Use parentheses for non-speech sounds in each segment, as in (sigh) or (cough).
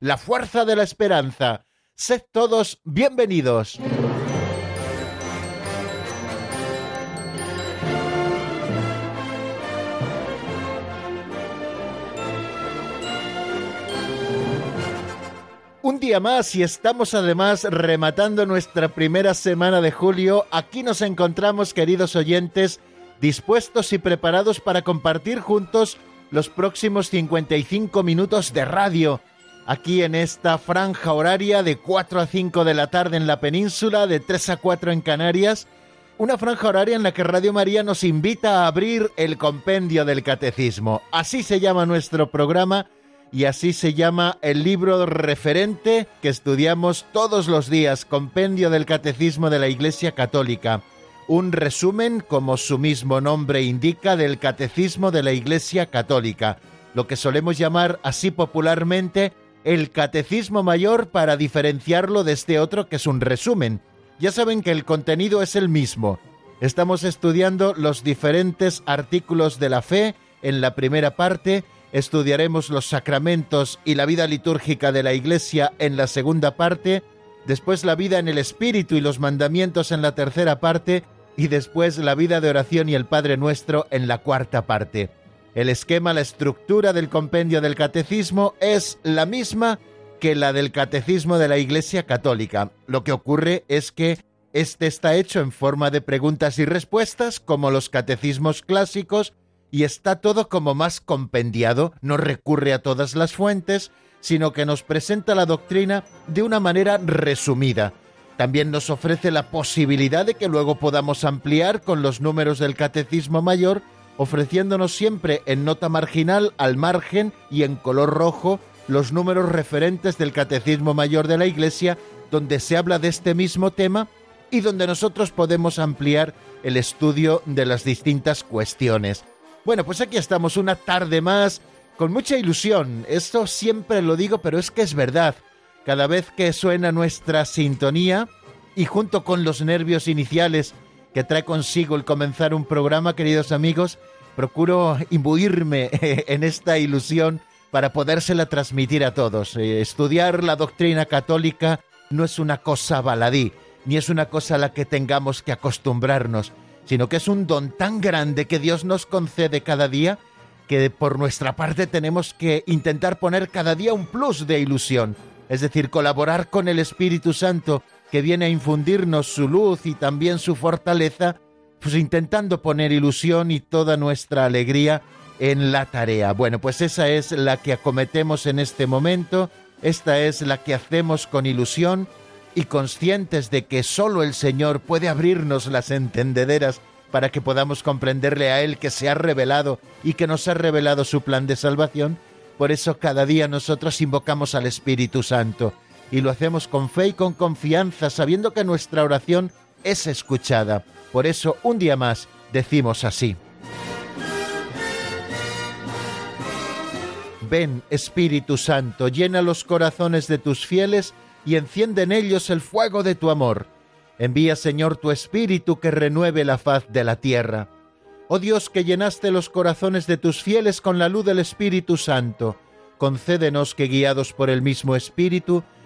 la fuerza de la esperanza. Sed todos bienvenidos. Un día más y estamos además rematando nuestra primera semana de julio. Aquí nos encontramos, queridos oyentes, dispuestos y preparados para compartir juntos los próximos 55 minutos de radio. Aquí en esta franja horaria de 4 a 5 de la tarde en la península, de 3 a 4 en Canarias. Una franja horaria en la que Radio María nos invita a abrir el compendio del catecismo. Así se llama nuestro programa y así se llama el libro referente que estudiamos todos los días, Compendio del Catecismo de la Iglesia Católica. Un resumen, como su mismo nombre indica, del Catecismo de la Iglesia Católica, lo que solemos llamar así popularmente el Catecismo Mayor para diferenciarlo de este otro que es un resumen. Ya saben que el contenido es el mismo. Estamos estudiando los diferentes artículos de la fe en la primera parte, estudiaremos los sacramentos y la vida litúrgica de la Iglesia en la segunda parte, después la vida en el Espíritu y los mandamientos en la tercera parte, y después la vida de oración y el Padre Nuestro en la cuarta parte. El esquema, la estructura del compendio del catecismo es la misma que la del catecismo de la Iglesia Católica. Lo que ocurre es que este está hecho en forma de preguntas y respuestas, como los catecismos clásicos, y está todo como más compendiado, no recurre a todas las fuentes, sino que nos presenta la doctrina de una manera resumida. También nos ofrece la posibilidad de que luego podamos ampliar con los números del Catecismo Mayor, ofreciéndonos siempre en nota marginal, al margen y en color rojo, los números referentes del Catecismo Mayor de la Iglesia, donde se habla de este mismo tema y donde nosotros podemos ampliar el estudio de las distintas cuestiones. Bueno, pues aquí estamos una tarde más con mucha ilusión. Esto siempre lo digo, pero es que es verdad. Cada vez que suena nuestra sintonía y junto con los nervios iniciales que trae consigo el comenzar un programa, queridos amigos, procuro imbuirme en esta ilusión para podérsela transmitir a todos. Eh, estudiar la doctrina católica no es una cosa baladí, ni es una cosa a la que tengamos que acostumbrarnos sino que es un don tan grande que Dios nos concede cada día que por nuestra parte tenemos que intentar poner cada día un plus de ilusión, es decir, colaborar con el Espíritu Santo que viene a infundirnos su luz y también su fortaleza, pues intentando poner ilusión y toda nuestra alegría en la tarea. Bueno, pues esa es la que acometemos en este momento, esta es la que hacemos con ilusión y conscientes de que solo el Señor puede abrirnos las entendederas para que podamos comprenderle a Él que se ha revelado y que nos ha revelado su plan de salvación, por eso cada día nosotros invocamos al Espíritu Santo y lo hacemos con fe y con confianza, sabiendo que nuestra oración es escuchada. Por eso un día más decimos así. Ven, Espíritu Santo, llena los corazones de tus fieles, y enciende en ellos el fuego de tu amor. Envía, Señor, tu Espíritu que renueve la faz de la tierra. Oh Dios, que llenaste los corazones de tus fieles con la luz del Espíritu Santo, concédenos que, guiados por el mismo Espíritu,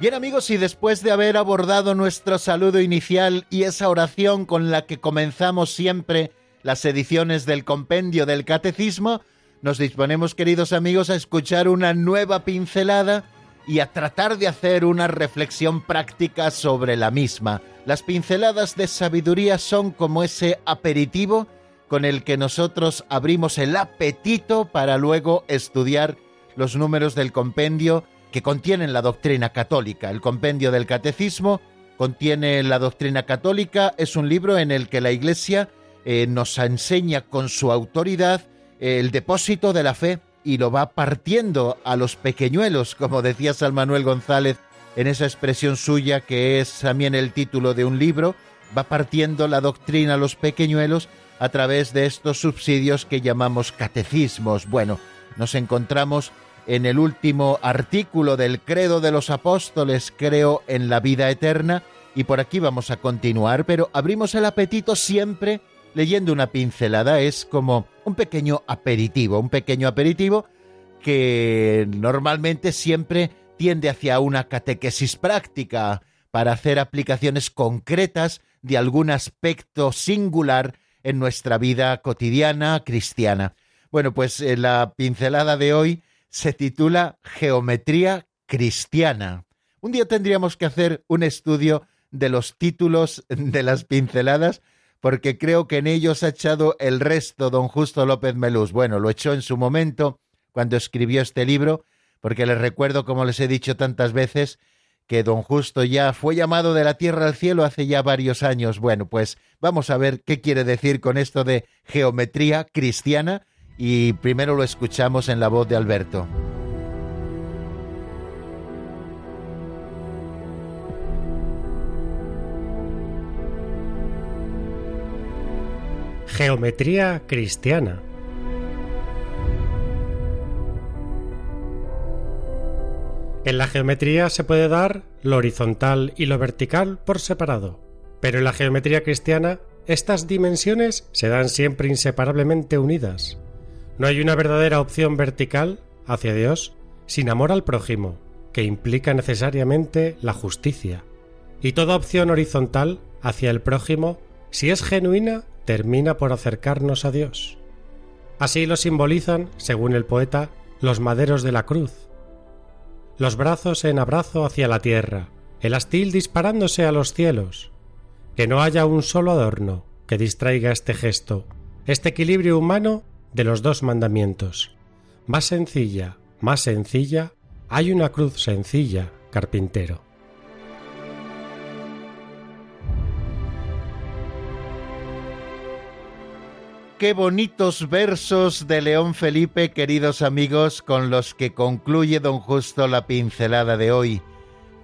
Bien amigos, y después de haber abordado nuestro saludo inicial y esa oración con la que comenzamos siempre las ediciones del compendio del catecismo, nos disponemos, queridos amigos, a escuchar una nueva pincelada y a tratar de hacer una reflexión práctica sobre la misma. Las pinceladas de sabiduría son como ese aperitivo con el que nosotros abrimos el apetito para luego estudiar los números del compendio que contienen la doctrina católica. El compendio del catecismo contiene la doctrina católica, es un libro en el que la Iglesia eh, nos enseña con su autoridad el depósito de la fe y lo va partiendo a los pequeñuelos, como decía San Manuel González en esa expresión suya que es también el título de un libro, va partiendo la doctrina a los pequeñuelos a través de estos subsidios que llamamos catecismos. Bueno, nos encontramos en el último artículo del Credo de los Apóstoles, creo en la vida eterna, y por aquí vamos a continuar, pero abrimos el apetito siempre leyendo una pincelada. Es como un pequeño aperitivo, un pequeño aperitivo que normalmente siempre tiende hacia una catequesis práctica para hacer aplicaciones concretas de algún aspecto singular en nuestra vida cotidiana cristiana. Bueno, pues eh, la pincelada de hoy se titula Geometría cristiana. Un día tendríamos que hacer un estudio de los títulos de las pinceladas porque creo que en ellos ha echado el resto don Justo López Melús. Bueno, lo echó en su momento cuando escribió este libro, porque les recuerdo, como les he dicho tantas veces, que don Justo ya fue llamado de la tierra al cielo hace ya varios años. Bueno, pues vamos a ver qué quiere decir con esto de geometría cristiana y primero lo escuchamos en la voz de Alberto. Geometría cristiana. En la geometría se puede dar lo horizontal y lo vertical por separado, pero en la geometría cristiana estas dimensiones se dan siempre inseparablemente unidas. No hay una verdadera opción vertical hacia Dios sin amor al prójimo, que implica necesariamente la justicia. Y toda opción horizontal hacia el prójimo, si es genuina, termina por acercarnos a Dios. Así lo simbolizan, según el poeta, los maderos de la cruz. Los brazos en abrazo hacia la tierra, el astil disparándose a los cielos. Que no haya un solo adorno que distraiga este gesto, este equilibrio humano de los dos mandamientos. Más sencilla, más sencilla, hay una cruz sencilla, carpintero. qué bonitos versos de León Felipe, queridos amigos, con los que concluye don Justo la pincelada de hoy.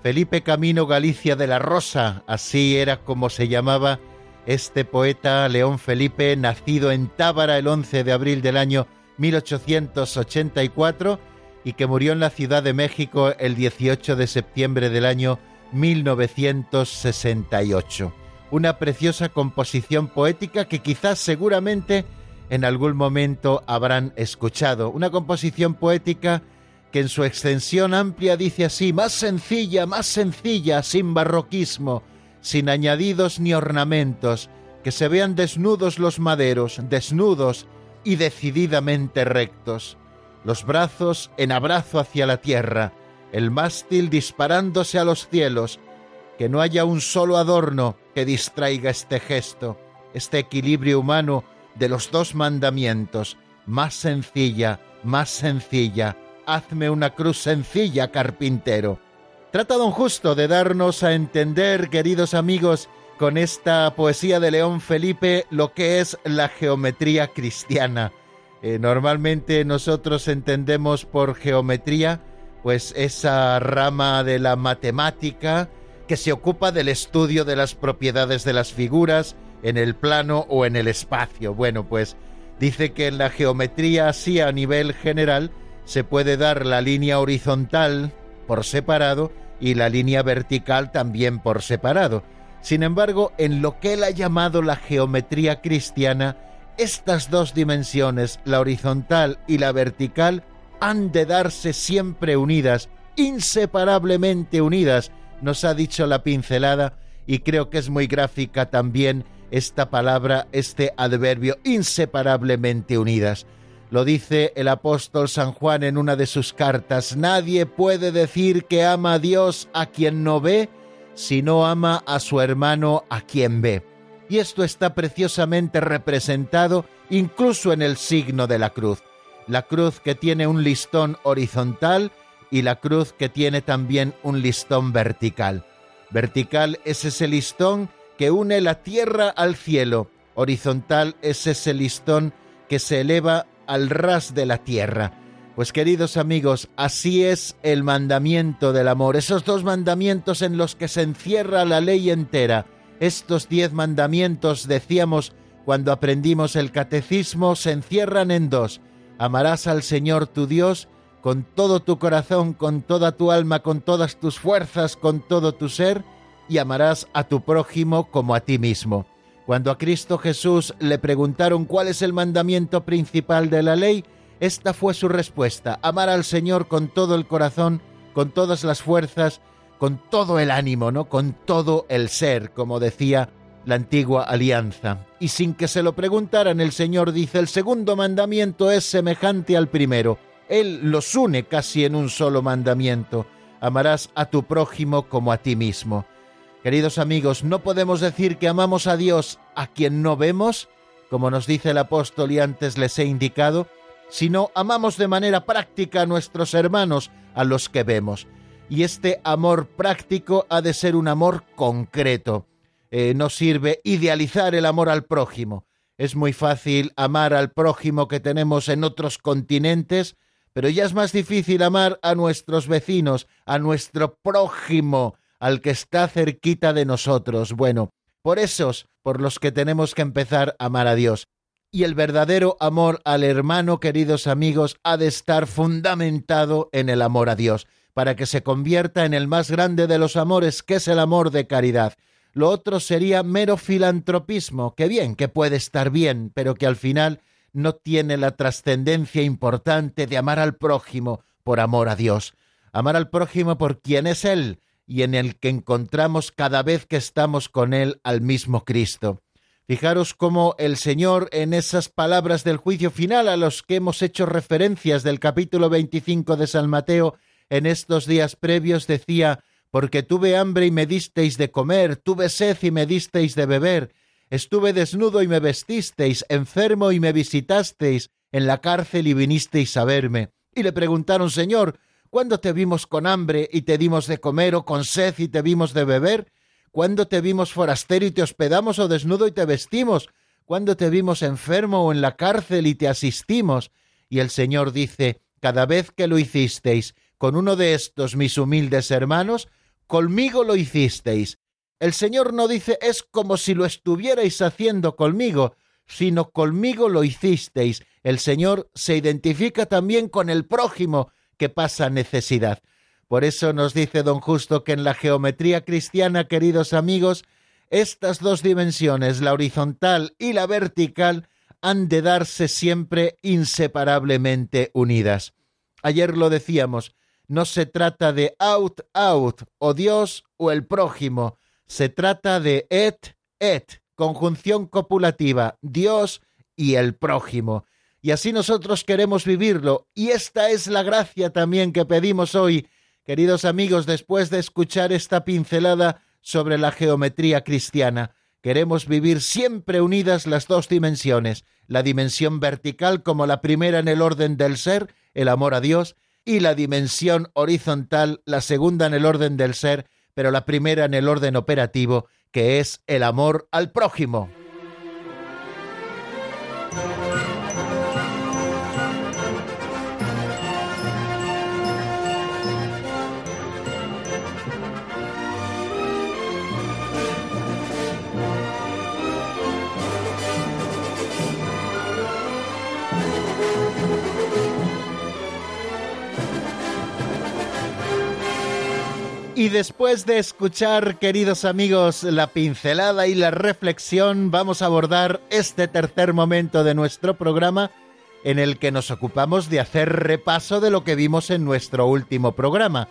Felipe Camino Galicia de la Rosa, así era como se llamaba este poeta León Felipe, nacido en Tábara el 11 de abril del año 1884 y que murió en la Ciudad de México el 18 de septiembre del año 1968 una preciosa composición poética que quizás seguramente en algún momento habrán escuchado. Una composición poética que en su extensión amplia dice así, más sencilla, más sencilla, sin barroquismo, sin añadidos ni ornamentos, que se vean desnudos los maderos, desnudos y decididamente rectos, los brazos en abrazo hacia la tierra, el mástil disparándose a los cielos, que no haya un solo adorno que distraiga este gesto, este equilibrio humano de los dos mandamientos, más sencilla, más sencilla, hazme una cruz sencilla, carpintero. Trata don Justo de darnos a entender, queridos amigos, con esta poesía de León Felipe, lo que es la geometría cristiana. Eh, normalmente nosotros entendemos por geometría, pues esa rama de la matemática, que se ocupa del estudio de las propiedades de las figuras en el plano o en el espacio. Bueno, pues dice que en la geometría así a nivel general se puede dar la línea horizontal por separado y la línea vertical también por separado. Sin embargo, en lo que él ha llamado la geometría cristiana, estas dos dimensiones, la horizontal y la vertical, han de darse siempre unidas, inseparablemente unidas, nos ha dicho la pincelada y creo que es muy gráfica también esta palabra, este adverbio, inseparablemente unidas. Lo dice el apóstol San Juan en una de sus cartas. Nadie puede decir que ama a Dios a quien no ve, si no ama a su hermano a quien ve. Y esto está preciosamente representado incluso en el signo de la cruz. La cruz que tiene un listón horizontal y la cruz que tiene también un listón vertical. Vertical es ese listón que une la tierra al cielo. Horizontal es ese listón que se eleva al ras de la tierra. Pues queridos amigos, así es el mandamiento del amor, esos dos mandamientos en los que se encierra la ley entera. Estos diez mandamientos, decíamos cuando aprendimos el catecismo, se encierran en dos. Amarás al Señor tu Dios con todo tu corazón, con toda tu alma, con todas tus fuerzas, con todo tu ser, y amarás a tu prójimo como a ti mismo. Cuando a Cristo Jesús le preguntaron cuál es el mandamiento principal de la ley, esta fue su respuesta, amar al Señor con todo el corazón, con todas las fuerzas, con todo el ánimo, ¿no? Con todo el ser, como decía la antigua alianza. Y sin que se lo preguntaran, el Señor dice, el segundo mandamiento es semejante al primero. Él los une casi en un solo mandamiento. Amarás a tu prójimo como a ti mismo. Queridos amigos, no podemos decir que amamos a Dios a quien no vemos, como nos dice el apóstol y antes les he indicado, sino amamos de manera práctica a nuestros hermanos, a los que vemos. Y este amor práctico ha de ser un amor concreto. Eh, no sirve idealizar el amor al prójimo. Es muy fácil amar al prójimo que tenemos en otros continentes, pero ya es más difícil amar a nuestros vecinos, a nuestro prójimo, al que está cerquita de nosotros. Bueno, por esos por los que tenemos que empezar a amar a Dios. Y el verdadero amor al hermano, queridos amigos, ha de estar fundamentado en el amor a Dios, para que se convierta en el más grande de los amores, que es el amor de caridad. Lo otro sería mero filantropismo, que bien, que puede estar bien, pero que al final no tiene la trascendencia importante de amar al prójimo por amor a Dios. Amar al prójimo por quien es Él y en el que encontramos cada vez que estamos con Él al mismo Cristo. Fijaros cómo el Señor en esas palabras del juicio final a los que hemos hecho referencias del capítulo 25 de San Mateo en estos días previos decía, porque tuve hambre y me disteis de comer, tuve sed y me disteis de beber, estuve desnudo y me vestisteis, enfermo y me visitasteis, en la cárcel y vinisteis a verme. Y le preguntaron, Señor, ¿cuándo te vimos con hambre y te dimos de comer o con sed y te vimos de beber? ¿Cuándo te vimos forastero y te hospedamos o desnudo y te vestimos? ¿Cuándo te vimos enfermo o en la cárcel y te asistimos? Y el Señor dice, cada vez que lo hicisteis con uno de estos mis humildes hermanos, conmigo lo hicisteis. El Señor no dice es como si lo estuvierais haciendo conmigo, sino conmigo lo hicisteis. El Señor se identifica también con el prójimo que pasa necesidad. Por eso nos dice don Justo que en la geometría cristiana, queridos amigos, estas dos dimensiones, la horizontal y la vertical, han de darse siempre inseparablemente unidas. Ayer lo decíamos, no se trata de out, out, o Dios o el prójimo, se trata de et, et, conjunción copulativa, Dios y el prójimo. Y así nosotros queremos vivirlo, y esta es la gracia también que pedimos hoy Queridos amigos, después de escuchar esta pincelada sobre la geometría cristiana, queremos vivir siempre unidas las dos dimensiones, la dimensión vertical como la primera en el orden del ser, el amor a Dios, y la dimensión horizontal, la segunda en el orden del ser, pero la primera en el orden operativo, que es el amor al prójimo. Y después de escuchar, queridos amigos, la pincelada y la reflexión, vamos a abordar este tercer momento de nuestro programa en el que nos ocupamos de hacer repaso de lo que vimos en nuestro último programa.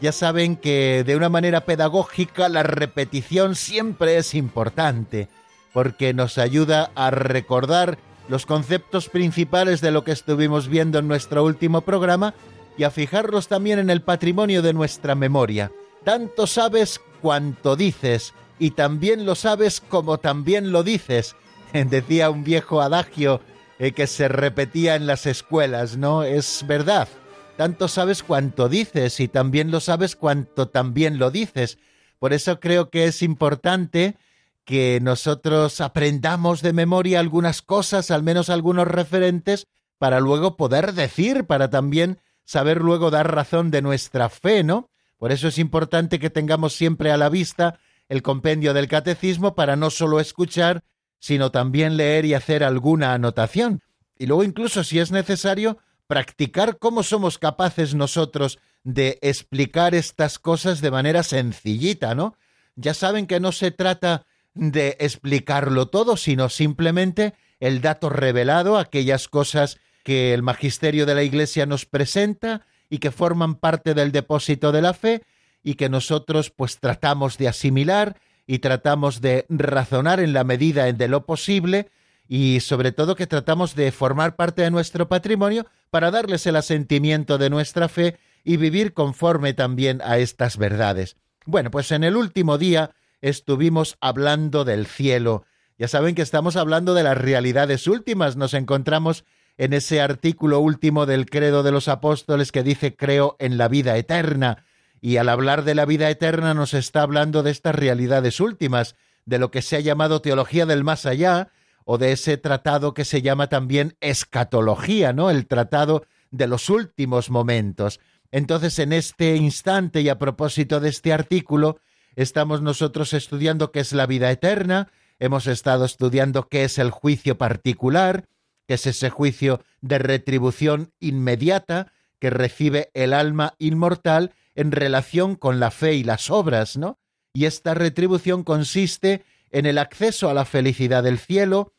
Ya saben que de una manera pedagógica la repetición siempre es importante, porque nos ayuda a recordar los conceptos principales de lo que estuvimos viendo en nuestro último programa y a fijarlos también en el patrimonio de nuestra memoria. Tanto sabes cuanto dices, y también lo sabes como también lo dices, (laughs) decía un viejo adagio eh, que se repetía en las escuelas, ¿no? Es verdad. Tanto sabes cuanto dices y también lo sabes cuanto también lo dices. Por eso creo que es importante que nosotros aprendamos de memoria algunas cosas, al menos algunos referentes, para luego poder decir, para también saber luego dar razón de nuestra fe, ¿no? Por eso es importante que tengamos siempre a la vista el compendio del catecismo para no solo escuchar, sino también leer y hacer alguna anotación. Y luego incluso si es necesario, practicar cómo somos capaces nosotros de explicar estas cosas de manera sencillita, ¿no? Ya saben que no se trata de explicarlo todo, sino simplemente el dato revelado, aquellas cosas que el magisterio de la Iglesia nos presenta y que forman parte del depósito de la fe y que nosotros pues tratamos de asimilar y tratamos de razonar en la medida de lo posible y sobre todo que tratamos de formar parte de nuestro patrimonio para darles el asentimiento de nuestra fe y vivir conforme también a estas verdades. Bueno, pues en el último día estuvimos hablando del cielo. Ya saben que estamos hablando de las realidades últimas. Nos encontramos en ese artículo último del credo de los apóstoles que dice creo en la vida eterna. Y al hablar de la vida eterna nos está hablando de estas realidades últimas, de lo que se ha llamado teología del más allá, o de ese tratado que se llama también escatología, ¿no? El tratado de los últimos momentos. Entonces, en este instante y a propósito de este artículo, estamos nosotros estudiando qué es la vida eterna, hemos estado estudiando qué es el juicio particular, que es ese juicio de retribución inmediata que recibe el alma inmortal en relación con la fe y las obras, ¿no? Y esta retribución consiste en el acceso a la felicidad del cielo,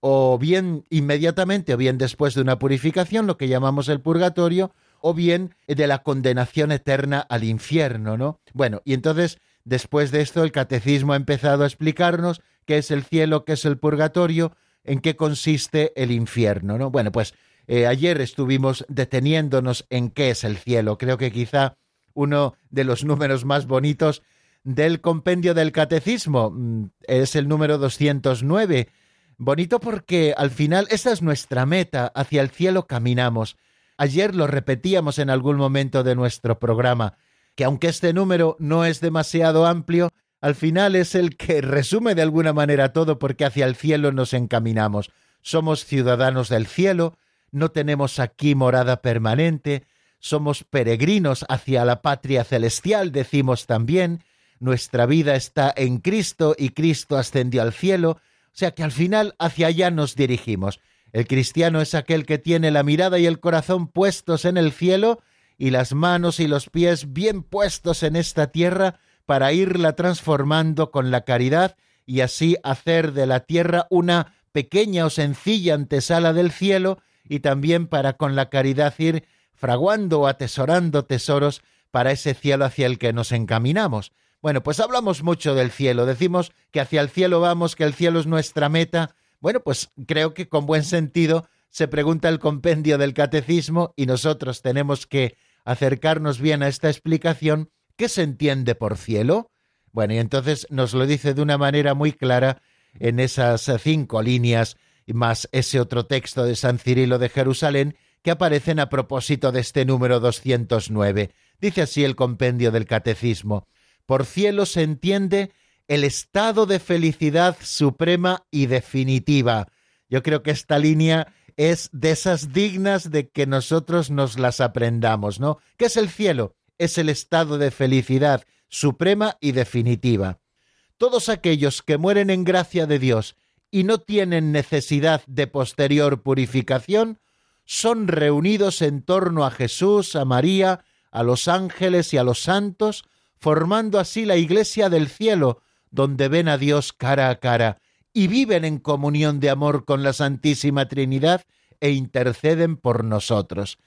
o bien inmediatamente o bien después de una purificación, lo que llamamos el purgatorio, o bien de la condenación eterna al infierno, ¿no? Bueno, y entonces, después de esto, el catecismo ha empezado a explicarnos qué es el cielo, qué es el purgatorio, en qué consiste el infierno, ¿no? Bueno, pues eh, ayer estuvimos deteniéndonos en qué es el cielo. Creo que quizá uno de los números más bonitos del compendio del catecismo mm, es el número 209. Bonito porque al final esa es nuestra meta, hacia el cielo caminamos. Ayer lo repetíamos en algún momento de nuestro programa, que aunque este número no es demasiado amplio, al final es el que resume de alguna manera todo porque hacia el cielo nos encaminamos. Somos ciudadanos del cielo, no tenemos aquí morada permanente, somos peregrinos hacia la patria celestial, decimos también, nuestra vida está en Cristo y Cristo ascendió al cielo, o sea que al final hacia allá nos dirigimos. El cristiano es aquel que tiene la mirada y el corazón puestos en el cielo y las manos y los pies bien puestos en esta tierra para irla transformando con la caridad y así hacer de la tierra una pequeña o sencilla antesala del cielo y también para con la caridad ir fraguando o atesorando tesoros para ese cielo hacia el que nos encaminamos. Bueno, pues hablamos mucho del cielo, decimos que hacia el cielo vamos, que el cielo es nuestra meta. Bueno, pues creo que con buen sentido se pregunta el compendio del catecismo y nosotros tenemos que acercarnos bien a esta explicación ¿Qué se entiende por cielo? Bueno, y entonces nos lo dice de una manera muy clara en esas cinco líneas, más ese otro texto de San Cirilo de Jerusalén que aparecen a propósito de este número 209. Dice así el compendio del Catecismo. Por cielo se entiende el estado de felicidad suprema y definitiva. Yo creo que esta línea es de esas dignas de que nosotros nos las aprendamos, ¿no? ¿Qué es el cielo? Es el estado de felicidad suprema y definitiva. Todos aquellos que mueren en gracia de Dios y no tienen necesidad de posterior purificación, son reunidos en torno a Jesús, a María, a los ángeles y a los santos, formando así la iglesia del cielo, donde ven a Dios cara a cara y viven en comunión de amor con la Santísima Trinidad e interceden por nosotros.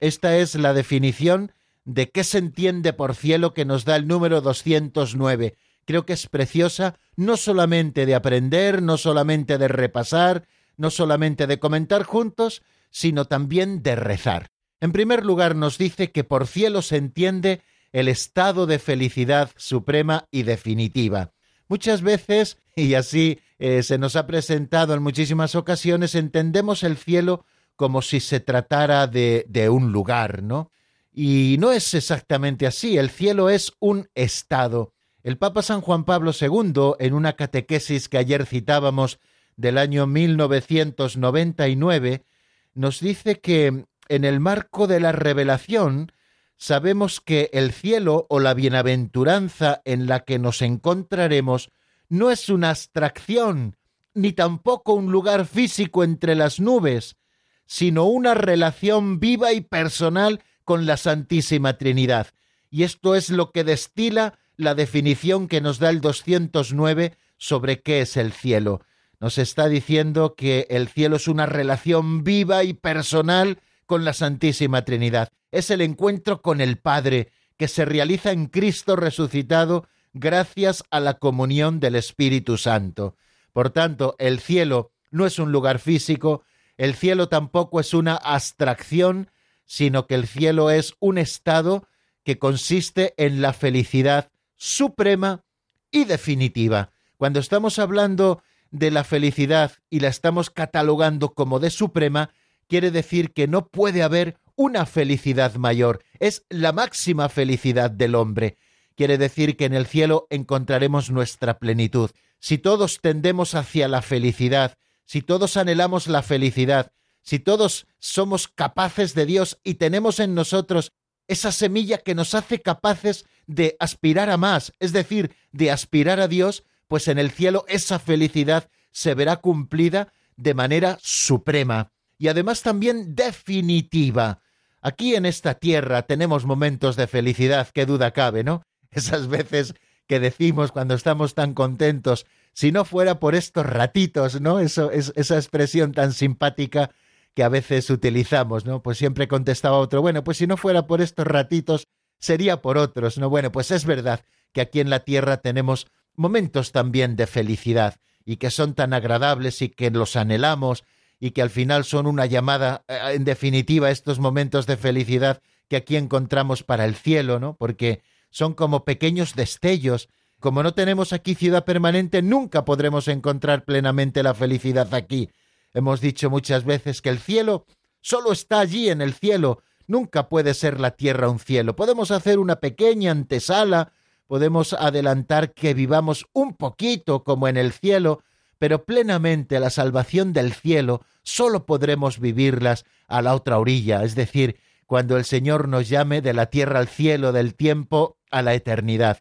Esta es la definición de qué se entiende por cielo que nos da el número 209. Creo que es preciosa no solamente de aprender, no solamente de repasar, no solamente de comentar juntos, sino también de rezar. En primer lugar nos dice que por cielo se entiende el estado de felicidad suprema y definitiva. Muchas veces, y así eh, se nos ha presentado en muchísimas ocasiones, entendemos el cielo como si se tratara de, de un lugar, ¿no? Y no es exactamente así, el cielo es un estado. El Papa San Juan Pablo II, en una catequesis que ayer citábamos del año 1999, nos dice que en el marco de la revelación sabemos que el cielo o la bienaventuranza en la que nos encontraremos no es una abstracción, ni tampoco un lugar físico entre las nubes, sino una relación viva y personal con la Santísima Trinidad. Y esto es lo que destila la definición que nos da el 209 sobre qué es el cielo. Nos está diciendo que el cielo es una relación viva y personal con la Santísima Trinidad. Es el encuentro con el Padre que se realiza en Cristo resucitado gracias a la comunión del Espíritu Santo. Por tanto, el cielo no es un lugar físico, el cielo tampoco es una abstracción, sino que el cielo es un estado que consiste en la felicidad suprema y definitiva. Cuando estamos hablando de la felicidad y la estamos catalogando como de suprema, quiere decir que no puede haber una felicidad mayor. Es la máxima felicidad del hombre. Quiere decir que en el cielo encontraremos nuestra plenitud. Si todos tendemos hacia la felicidad, si todos anhelamos la felicidad, si todos somos capaces de Dios y tenemos en nosotros esa semilla que nos hace capaces de aspirar a más, es decir, de aspirar a Dios, pues en el cielo esa felicidad se verá cumplida de manera suprema y además también definitiva. Aquí en esta tierra tenemos momentos de felicidad, qué duda cabe, ¿no? (laughs) Esas veces que decimos cuando estamos tan contentos, si no fuera por estos ratitos, ¿no? Eso es esa expresión tan simpática que a veces utilizamos, ¿no? Pues siempre contestaba otro, bueno, pues si no fuera por estos ratitos, sería por otros, ¿no? Bueno, pues es verdad que aquí en la tierra tenemos momentos también de felicidad y que son tan agradables y que los anhelamos y que al final son una llamada, eh, en definitiva, estos momentos de felicidad que aquí encontramos para el cielo, ¿no? Porque son como pequeños destellos. Como no tenemos aquí ciudad permanente, nunca podremos encontrar plenamente la felicidad aquí. Hemos dicho muchas veces que el cielo solo está allí en el cielo, nunca puede ser la tierra un cielo. Podemos hacer una pequeña antesala, podemos adelantar que vivamos un poquito como en el cielo, pero plenamente la salvación del cielo solo podremos vivirlas a la otra orilla, es decir, cuando el Señor nos llame de la tierra al cielo, del tiempo a la eternidad.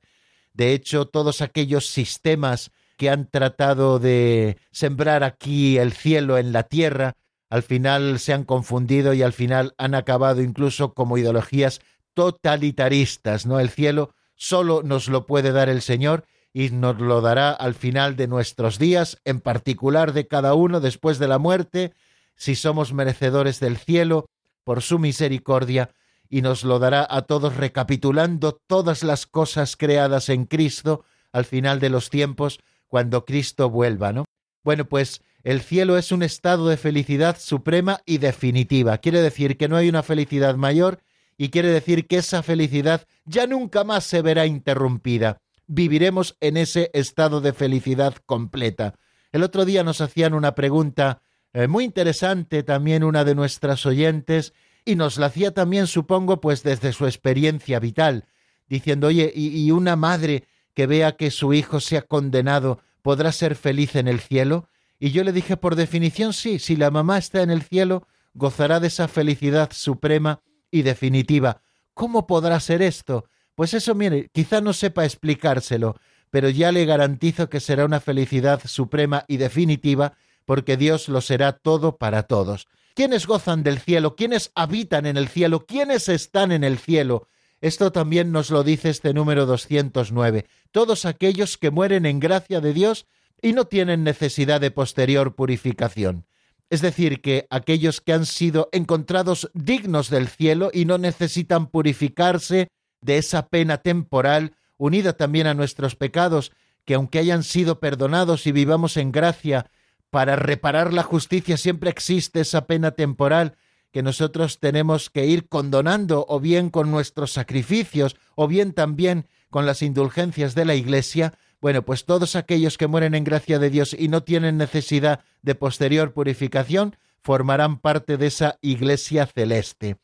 De hecho, todos aquellos sistemas que han tratado de sembrar aquí el cielo en la tierra, al final se han confundido y al final han acabado incluso como ideologías totalitaristas, ¿no? El cielo solo nos lo puede dar el Señor y nos lo dará al final de nuestros días, en particular de cada uno después de la muerte, si somos merecedores del cielo, por su misericordia, y nos lo dará a todos recapitulando todas las cosas creadas en Cristo al final de los tiempos, cuando Cristo vuelva, ¿no? Bueno, pues el cielo es un estado de felicidad suprema y definitiva. Quiere decir que no hay una felicidad mayor y quiere decir que esa felicidad ya nunca más se verá interrumpida viviremos en ese estado de felicidad completa. El otro día nos hacían una pregunta eh, muy interesante también una de nuestras oyentes y nos la hacía también, supongo, pues desde su experiencia vital, diciendo, oye, ¿y, y una madre que vea que su hijo se ha condenado podrá ser feliz en el cielo? Y yo le dije, por definición, sí, si la mamá está en el cielo, gozará de esa felicidad suprema y definitiva. ¿Cómo podrá ser esto? Pues eso, mire, quizá no sepa explicárselo, pero ya le garantizo que será una felicidad suprema y definitiva, porque Dios lo será todo para todos. ¿Quiénes gozan del cielo? ¿Quiénes habitan en el cielo? ¿Quiénes están en el cielo? Esto también nos lo dice este número 209. Todos aquellos que mueren en gracia de Dios y no tienen necesidad de posterior purificación. Es decir, que aquellos que han sido encontrados dignos del cielo y no necesitan purificarse de esa pena temporal, unida también a nuestros pecados, que aunque hayan sido perdonados y vivamos en gracia, para reparar la justicia siempre existe esa pena temporal que nosotros tenemos que ir condonando o bien con nuestros sacrificios o bien también con las indulgencias de la Iglesia, bueno, pues todos aquellos que mueren en gracia de Dios y no tienen necesidad de posterior purificación, formarán parte de esa Iglesia celeste.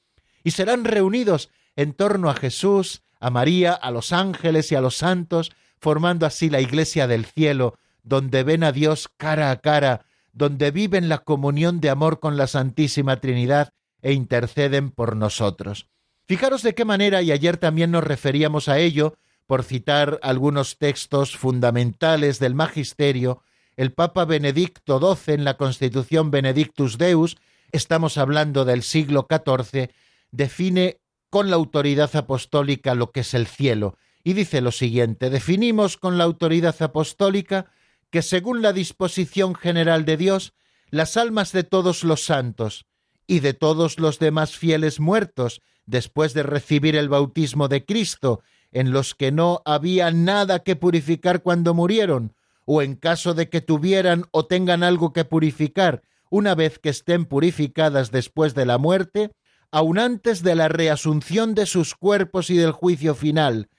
Y serán reunidos en torno a Jesús, a María, a los ángeles y a los santos, formando así la Iglesia del cielo, donde ven a Dios cara a cara, donde viven la comunión de amor con la Santísima Trinidad e interceden por nosotros. Fijaros de qué manera, y ayer también nos referíamos a ello, por citar algunos textos fundamentales del Magisterio, el Papa Benedicto XII en la Constitución Benedictus Deus, estamos hablando del siglo XIV, define con la autoridad apostólica lo que es el cielo, y dice lo siguiente, definimos con la autoridad apostólica que según la disposición general de Dios, las almas de todos los santos y de todos los demás fieles muertos, después de recibir el bautismo de Cristo en los que no había nada que purificar cuando murieron, o en caso de que tuvieran o tengan algo que purificar, una vez que estén purificadas después de la muerte, aun antes de la reasunción de sus cuerpos y del juicio final,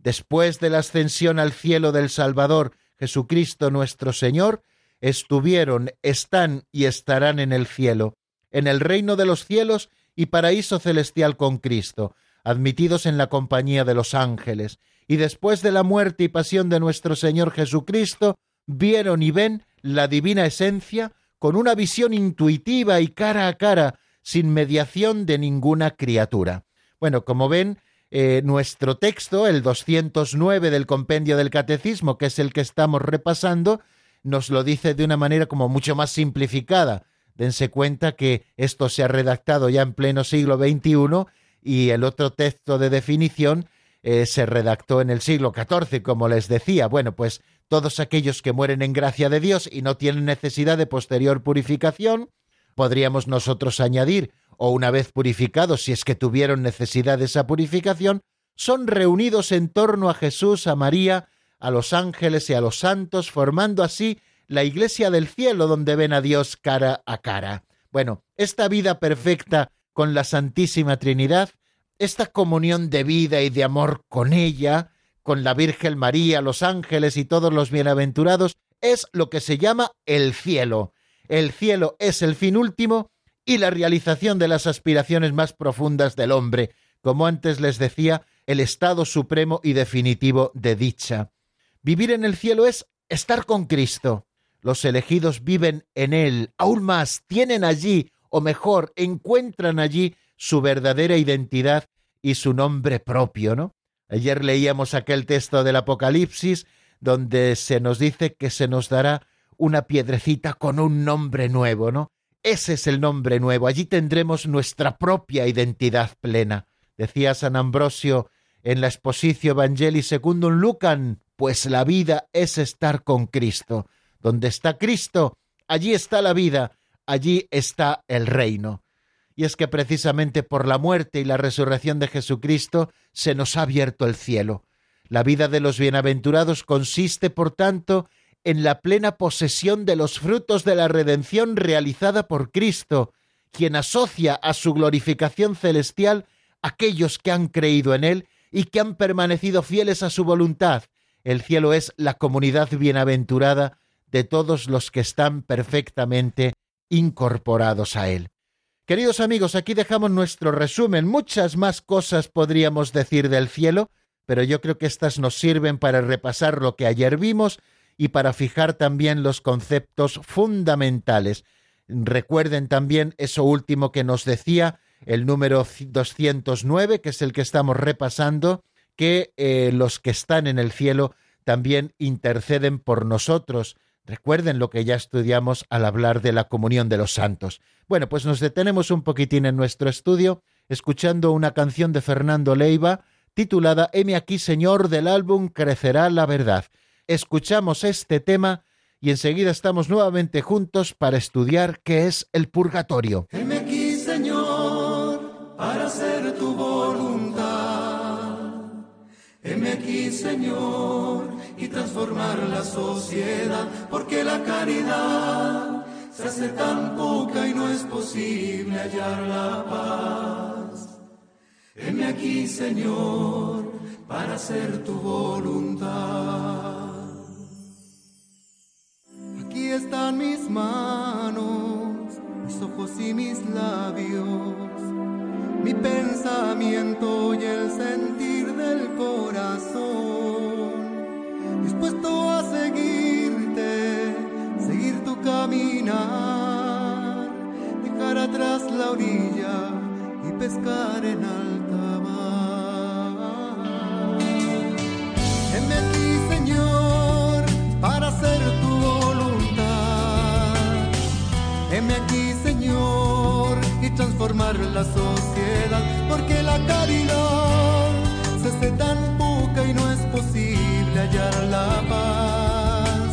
después de la ascensión al cielo del Salvador, Jesucristo nuestro Señor, estuvieron, están y estarán en el cielo, en el reino de los cielos y paraíso celestial con Cristo, admitidos en la compañía de los ángeles, y después de la muerte y pasión de nuestro Señor Jesucristo, vieron y ven la divina esencia con una visión intuitiva y cara a cara, sin mediación de ninguna criatura. Bueno, como ven, eh, nuestro texto, el 209 del compendio del Catecismo, que es el que estamos repasando, nos lo dice de una manera como mucho más simplificada. Dense cuenta que esto se ha redactado ya en pleno siglo XXI y el otro texto de definición eh, se redactó en el siglo XIV, como les decía. Bueno, pues todos aquellos que mueren en gracia de Dios y no tienen necesidad de posterior purificación, podríamos nosotros añadir, o una vez purificados, si es que tuvieron necesidad de esa purificación, son reunidos en torno a Jesús, a María, a los ángeles y a los santos, formando así la iglesia del cielo donde ven a Dios cara a cara. Bueno, esta vida perfecta con la Santísima Trinidad, esta comunión de vida y de amor con ella, con la Virgen María, los ángeles y todos los bienaventurados, es lo que se llama el cielo. El cielo es el fin último y la realización de las aspiraciones más profundas del hombre, como antes les decía, el estado supremo y definitivo de dicha. Vivir en el cielo es estar con Cristo. Los elegidos viven en Él, aún más, tienen allí o mejor, encuentran allí su verdadera identidad y su nombre propio, ¿no? Ayer leíamos aquel texto del Apocalipsis donde se nos dice que se nos dará una piedrecita con un nombre nuevo, ¿no? Ese es el nombre nuevo, allí tendremos nuestra propia identidad plena. Decía San Ambrosio en la Expositio Evangelii Secundum Lucan, pues la vida es estar con Cristo. Donde está Cristo, allí está la vida, allí está el reino. Y es que precisamente por la muerte y la resurrección de Jesucristo se nos ha abierto el cielo. La vida de los bienaventurados consiste, por tanto, en la plena posesión de los frutos de la redención realizada por Cristo, quien asocia a su glorificación celestial aquellos que han creído en Él y que han permanecido fieles a su voluntad. El cielo es la comunidad bienaventurada de todos los que están perfectamente incorporados a Él. Queridos amigos, aquí dejamos nuestro resumen. Muchas más cosas podríamos decir del cielo, pero yo creo que estas nos sirven para repasar lo que ayer vimos y para fijar también los conceptos fundamentales. Recuerden también eso último que nos decía el número 209, que es el que estamos repasando, que eh, los que están en el cielo también interceden por nosotros. Recuerden lo que ya estudiamos al hablar de la comunión de los santos. Bueno, pues nos detenemos un poquitín en nuestro estudio escuchando una canción de Fernando Leiva titulada Heme aquí, Señor, del álbum Crecerá la Verdad. Escuchamos este tema y enseguida estamos nuevamente juntos para estudiar qué es el purgatorio. Heme aquí, Señor, para hacer tu voluntad. Heme aquí, Señor y transformar la sociedad, porque la caridad se hace tan poca y no es posible hallar la paz. Heme aquí, Señor, para hacer tu voluntad. Mis manos, mis ojos y mis labios, mi pensamiento y el sentir del corazón, dispuesto a seguirte, seguir tu caminar, dejar atrás la orilla y pescar en alta sociedad, porque la caridad se hace tan poca y no es posible hallar la paz.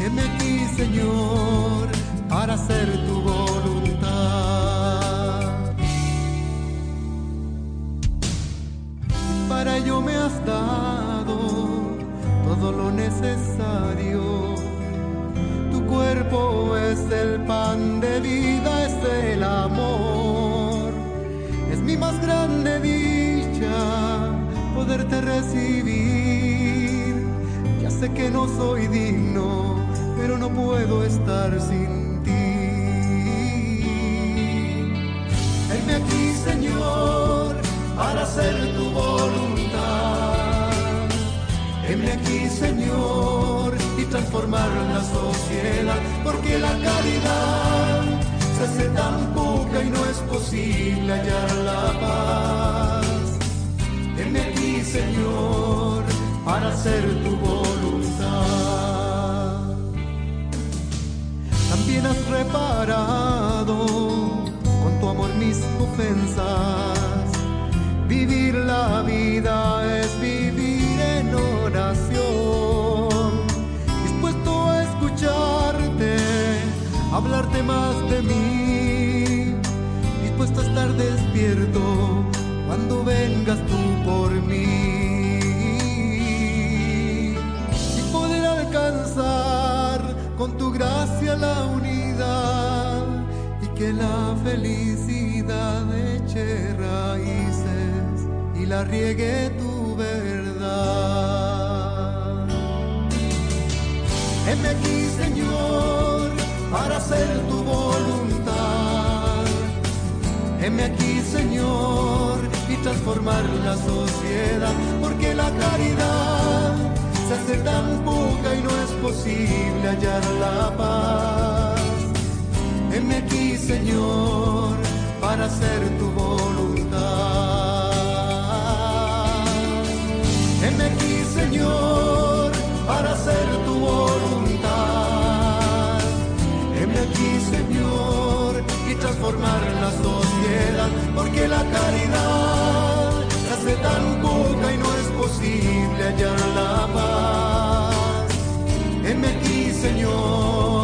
Heme aquí, Señor, para hacer tu voluntad. Para ello me has dado todo lo necesario. Tu cuerpo es el pan de vida, es el amor. Grande dicha poderte recibir. Ya sé que no soy digno, pero no puedo estar sin ti. Heme aquí, Señor, para hacer tu voluntad. Heme aquí, Señor, y transformar la sociedad, porque la caridad se hace tan poca y no es posible hallar la paz. Heme aquí, Señor, para hacer tu voluntad. También has reparado con tu amor mis ofensas. Vivir la vida es vivir en oración, dispuesto a escucharte, hablarte más de mí, despierto cuando vengas tú por mí y poder alcanzar con tu gracia la unidad y que la felicidad eche raíces y la riegue tu verdad. Heme aquí, Señor, para hacer tu voluntad. Heme aquí, Señor, y transformar la sociedad, porque la caridad se hace tan poca y no es posible hallar la paz. Heme aquí, Señor, para hacer tu voluntad. Transformar la sociedad, porque la caridad hace tan poca y no es posible hallar la paz. Heme aquí, Señor,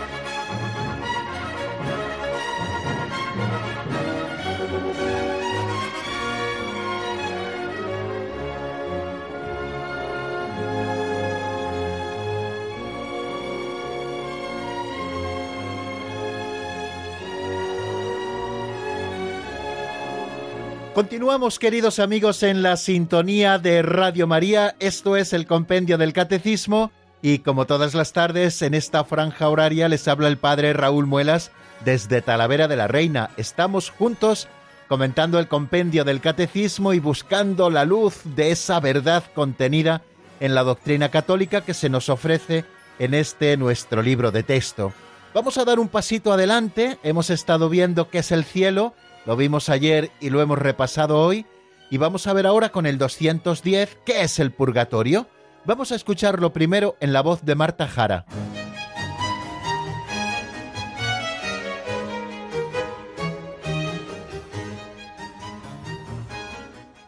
Continuamos, queridos amigos, en la sintonía de Radio María. Esto es el Compendio del Catecismo y como todas las tardes, en esta franja horaria les habla el Padre Raúl Muelas desde Talavera de la Reina. Estamos juntos comentando el Compendio del Catecismo y buscando la luz de esa verdad contenida en la doctrina católica que se nos ofrece en este nuestro libro de texto. Vamos a dar un pasito adelante. Hemos estado viendo qué es el cielo lo vimos ayer y lo hemos repasado hoy y vamos a ver ahora con el 210 qué es el purgatorio. Vamos a escucharlo primero en la voz de Marta Jara.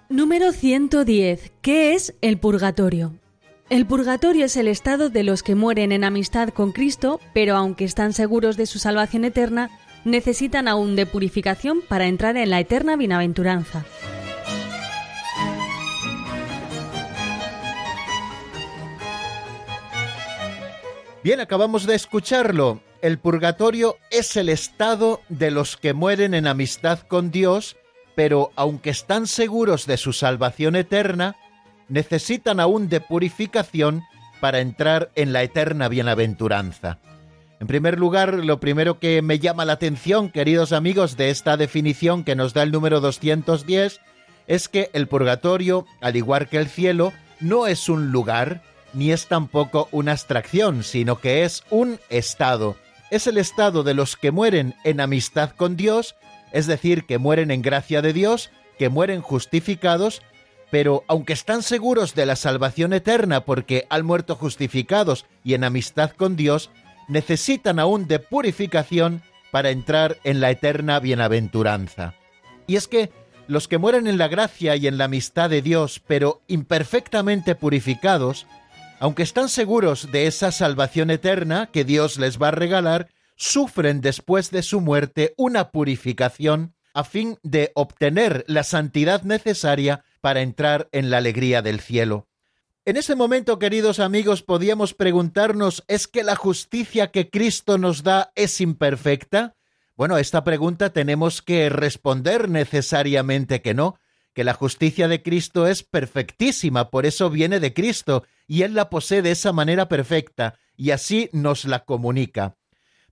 Número 110. ¿Qué es el purgatorio? El purgatorio es el estado de los que mueren en amistad con Cristo, pero aunque están seguros de su salvación eterna, necesitan aún de purificación para entrar en la eterna bienaventuranza. Bien, acabamos de escucharlo. El purgatorio es el estado de los que mueren en amistad con Dios, pero aunque están seguros de su salvación eterna, necesitan aún de purificación para entrar en la eterna bienaventuranza. En primer lugar, lo primero que me llama la atención, queridos amigos, de esta definición que nos da el número 210, es que el purgatorio, al igual que el cielo, no es un lugar, ni es tampoco una abstracción, sino que es un estado. Es el estado de los que mueren en amistad con Dios, es decir, que mueren en gracia de Dios, que mueren justificados, pero aunque están seguros de la salvación eterna porque han muerto justificados y en amistad con Dios, necesitan aún de purificación para entrar en la eterna bienaventuranza. Y es que los que mueren en la gracia y en la amistad de Dios, pero imperfectamente purificados, aunque están seguros de esa salvación eterna que Dios les va a regalar, sufren después de su muerte una purificación a fin de obtener la santidad necesaria para entrar en la alegría del cielo. En ese momento, queridos amigos, podíamos preguntarnos, ¿es que la justicia que Cristo nos da es imperfecta? Bueno, esta pregunta tenemos que responder necesariamente que no, que la justicia de Cristo es perfectísima, por eso viene de Cristo, y Él la posee de esa manera perfecta, y así nos la comunica.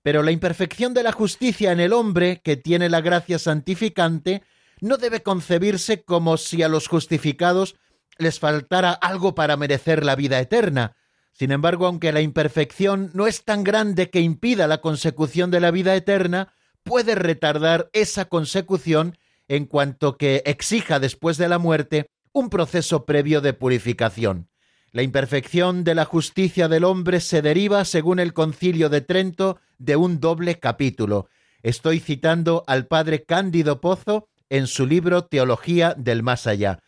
Pero la imperfección de la justicia en el hombre, que tiene la gracia santificante, no debe concebirse como si a los justificados les faltara algo para merecer la vida eterna. Sin embargo, aunque la imperfección no es tan grande que impida la consecución de la vida eterna, puede retardar esa consecución en cuanto que exija después de la muerte un proceso previo de purificación. La imperfección de la justicia del hombre se deriva, según el concilio de Trento, de un doble capítulo. Estoy citando al padre Cándido Pozo en su libro Teología del Más Allá.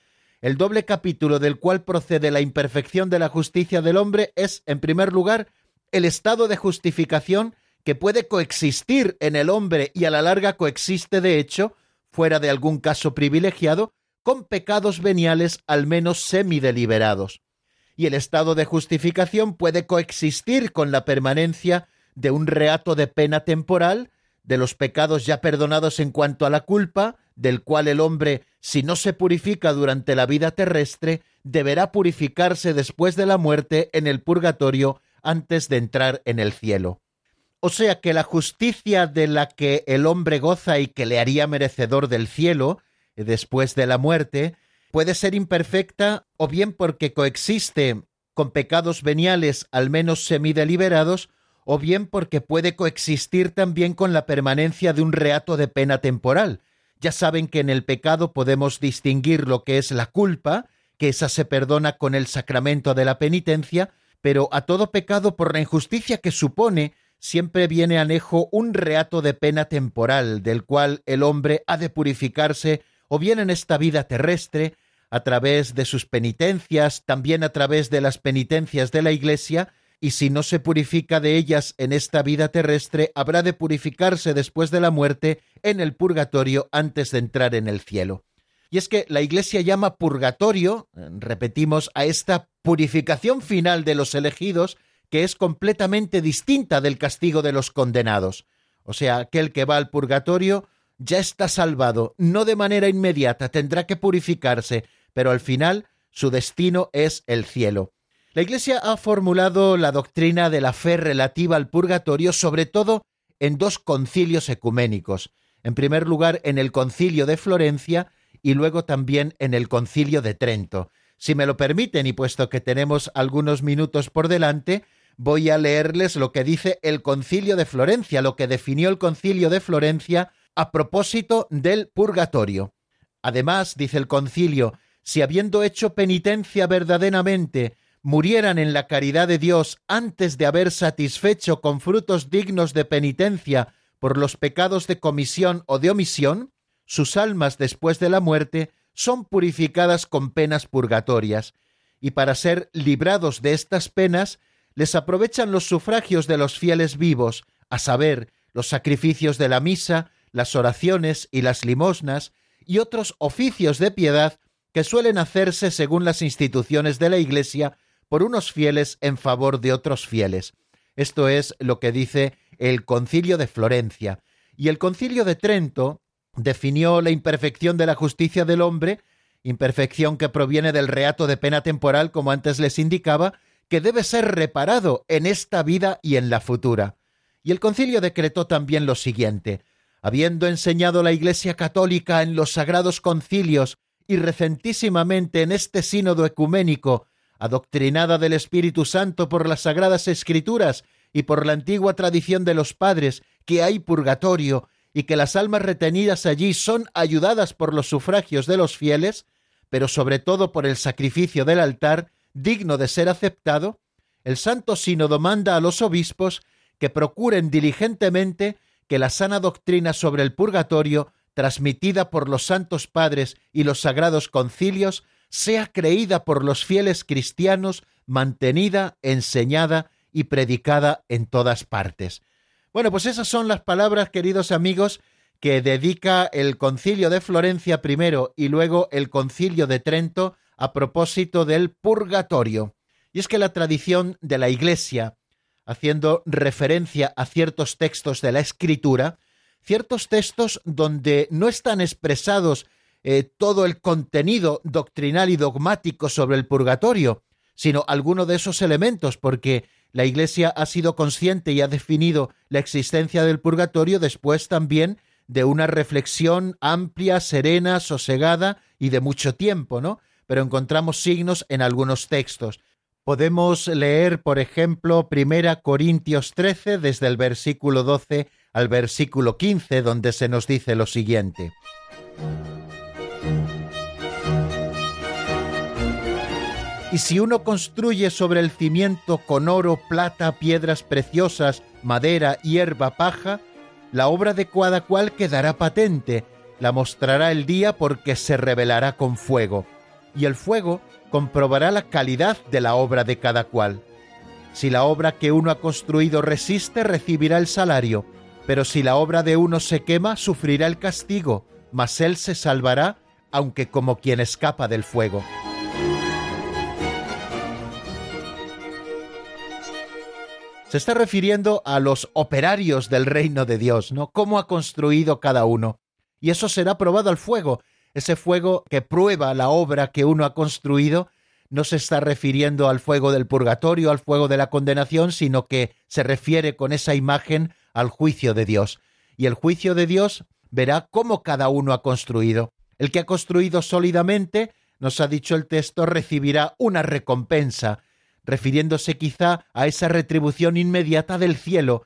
El doble capítulo del cual procede la imperfección de la justicia del hombre es, en primer lugar, el estado de justificación que puede coexistir en el hombre y a la larga coexiste de hecho fuera de algún caso privilegiado, con pecados veniales al menos semideliberados. Y el estado de justificación puede coexistir con la permanencia de un reato de pena temporal, de los pecados ya perdonados en cuanto a la culpa, del cual el hombre, si no se purifica durante la vida terrestre, deberá purificarse después de la muerte en el purgatorio antes de entrar en el cielo. O sea que la justicia de la que el hombre goza y que le haría merecedor del cielo, eh, después de la muerte, puede ser imperfecta o bien porque coexiste con pecados veniales al menos semideliberados, o bien porque puede coexistir también con la permanencia de un reato de pena temporal. Ya saben que en el pecado podemos distinguir lo que es la culpa, que esa se perdona con el sacramento de la penitencia, pero a todo pecado por la injusticia que supone siempre viene anejo un reato de pena temporal, del cual el hombre ha de purificarse o bien en esta vida terrestre, a través de sus penitencias, también a través de las penitencias de la Iglesia, y si no se purifica de ellas en esta vida terrestre, habrá de purificarse después de la muerte en el purgatorio antes de entrar en el cielo. Y es que la Iglesia llama purgatorio, repetimos, a esta purificación final de los elegidos, que es completamente distinta del castigo de los condenados. O sea, aquel que va al purgatorio ya está salvado, no de manera inmediata, tendrá que purificarse, pero al final su destino es el cielo. La Iglesia ha formulado la doctrina de la fe relativa al purgatorio sobre todo en dos concilios ecuménicos. En primer lugar, en el concilio de Florencia y luego también en el concilio de Trento. Si me lo permiten, y puesto que tenemos algunos minutos por delante, voy a leerles lo que dice el concilio de Florencia, lo que definió el concilio de Florencia a propósito del purgatorio. Además, dice el concilio, si habiendo hecho penitencia verdaderamente, murieran en la caridad de Dios antes de haber satisfecho con frutos dignos de penitencia por los pecados de comisión o de omisión, sus almas después de la muerte son purificadas con penas purgatorias, y para ser librados de estas penas, les aprovechan los sufragios de los fieles vivos, a saber, los sacrificios de la misa, las oraciones y las limosnas, y otros oficios de piedad que suelen hacerse según las instituciones de la Iglesia por unos fieles en favor de otros fieles. Esto es lo que dice el concilio de Florencia. Y el concilio de Trento definió la imperfección de la justicia del hombre, imperfección que proviene del reato de pena temporal, como antes les indicaba, que debe ser reparado en esta vida y en la futura. Y el concilio decretó también lo siguiente, habiendo enseñado la Iglesia católica en los sagrados concilios y recentísimamente en este sínodo ecuménico, adoctrinada del Espíritu Santo por las sagradas escrituras y por la antigua tradición de los padres, que hay purgatorio y que las almas retenidas allí son ayudadas por los sufragios de los fieles, pero sobre todo por el sacrificio del altar, digno de ser aceptado, el Santo Sínodo manda a los obispos que procuren diligentemente que la sana doctrina sobre el purgatorio, transmitida por los santos padres y los sagrados concilios, sea creída por los fieles cristianos, mantenida, enseñada y predicada en todas partes. Bueno, pues esas son las palabras, queridos amigos, que dedica el concilio de Florencia primero y luego el concilio de Trento a propósito del purgatorio. Y es que la tradición de la Iglesia, haciendo referencia a ciertos textos de la Escritura, ciertos textos donde no están expresados eh, todo el contenido doctrinal y dogmático sobre el purgatorio, sino alguno de esos elementos, porque la Iglesia ha sido consciente y ha definido la existencia del purgatorio después también de una reflexión amplia, serena, sosegada y de mucho tiempo, ¿no? Pero encontramos signos en algunos textos. Podemos leer, por ejemplo, Primera Corintios 13 desde el versículo 12 al versículo 15, donde se nos dice lo siguiente. Y si uno construye sobre el cimiento con oro, plata, piedras preciosas, madera, hierba, paja, la obra de cada cual quedará patente, la mostrará el día porque se revelará con fuego, y el fuego comprobará la calidad de la obra de cada cual. Si la obra que uno ha construido resiste, recibirá el salario, pero si la obra de uno se quema, sufrirá el castigo, mas él se salvará, aunque como quien escapa del fuego. Se está refiriendo a los operarios del reino de Dios, ¿no? Cómo ha construido cada uno. Y eso será probado al fuego. Ese fuego que prueba la obra que uno ha construido no se está refiriendo al fuego del purgatorio, al fuego de la condenación, sino que se refiere con esa imagen al juicio de Dios. Y el juicio de Dios verá cómo cada uno ha construido. El que ha construido sólidamente, nos ha dicho el texto, recibirá una recompensa, refiriéndose quizá a esa retribución inmediata del cielo,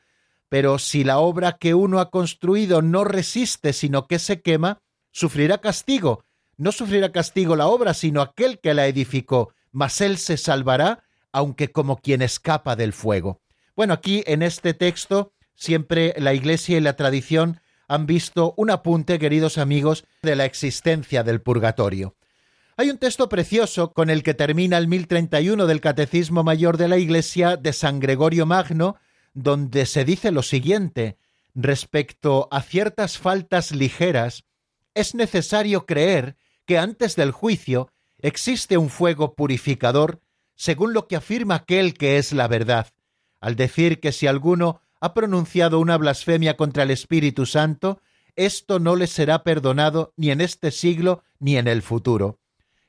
pero si la obra que uno ha construido no resiste, sino que se quema, sufrirá castigo. No sufrirá castigo la obra, sino aquel que la edificó, mas él se salvará, aunque como quien escapa del fuego. Bueno, aquí en este texto siempre la Iglesia y la tradición han visto un apunte, queridos amigos, de la existencia del purgatorio. Hay un texto precioso con el que termina el 1031 del Catecismo Mayor de la Iglesia de San Gregorio Magno, donde se dice lo siguiente, respecto a ciertas faltas ligeras, es necesario creer que antes del juicio existe un fuego purificador, según lo que afirma aquel que es la verdad, al decir que si alguno ha pronunciado una blasfemia contra el Espíritu Santo, esto no le será perdonado ni en este siglo ni en el futuro.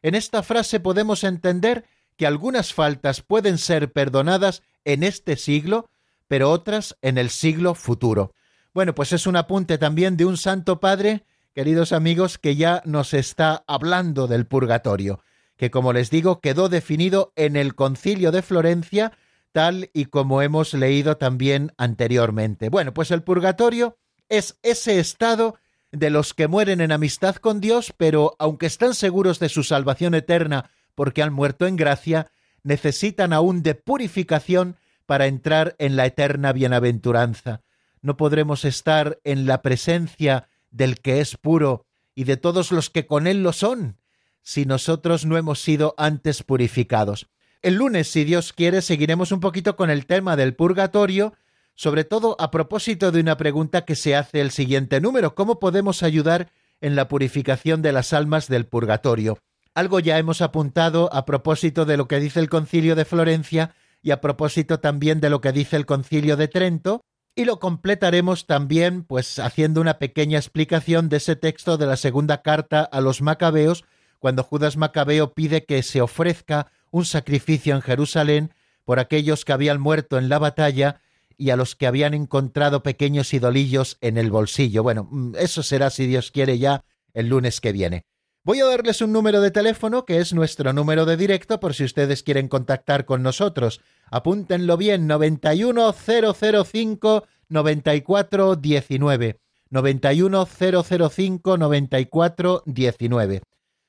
En esta frase podemos entender que algunas faltas pueden ser perdonadas en este siglo, pero otras en el siglo futuro. Bueno, pues es un apunte también de un Santo Padre, queridos amigos, que ya nos está hablando del purgatorio, que como les digo quedó definido en el concilio de Florencia, tal y como hemos leído también anteriormente. Bueno, pues el purgatorio es ese estado de los que mueren en amistad con Dios, pero aunque están seguros de su salvación eterna porque han muerto en gracia, necesitan aún de purificación para entrar en la eterna bienaventuranza. No podremos estar en la presencia del que es puro y de todos los que con él lo son, si nosotros no hemos sido antes purificados. El lunes, si Dios quiere, seguiremos un poquito con el tema del purgatorio, sobre todo a propósito de una pregunta que se hace el siguiente número, ¿cómo podemos ayudar en la purificación de las almas del purgatorio? Algo ya hemos apuntado a propósito de lo que dice el concilio de Florencia y a propósito también de lo que dice el concilio de Trento, y lo completaremos también pues haciendo una pequeña explicación de ese texto de la segunda carta a los macabeos, cuando Judas Macabeo pide que se ofrezca un sacrificio en Jerusalén por aquellos que habían muerto en la batalla y a los que habían encontrado pequeños idolillos en el bolsillo. Bueno, mm, eso será, si Dios quiere, ya el lunes que viene. Voy a darles un número de teléfono que es nuestro número de directo por si ustedes quieren contactar con nosotros. Apúntenlo bien, 91005 9419. 91005 9419.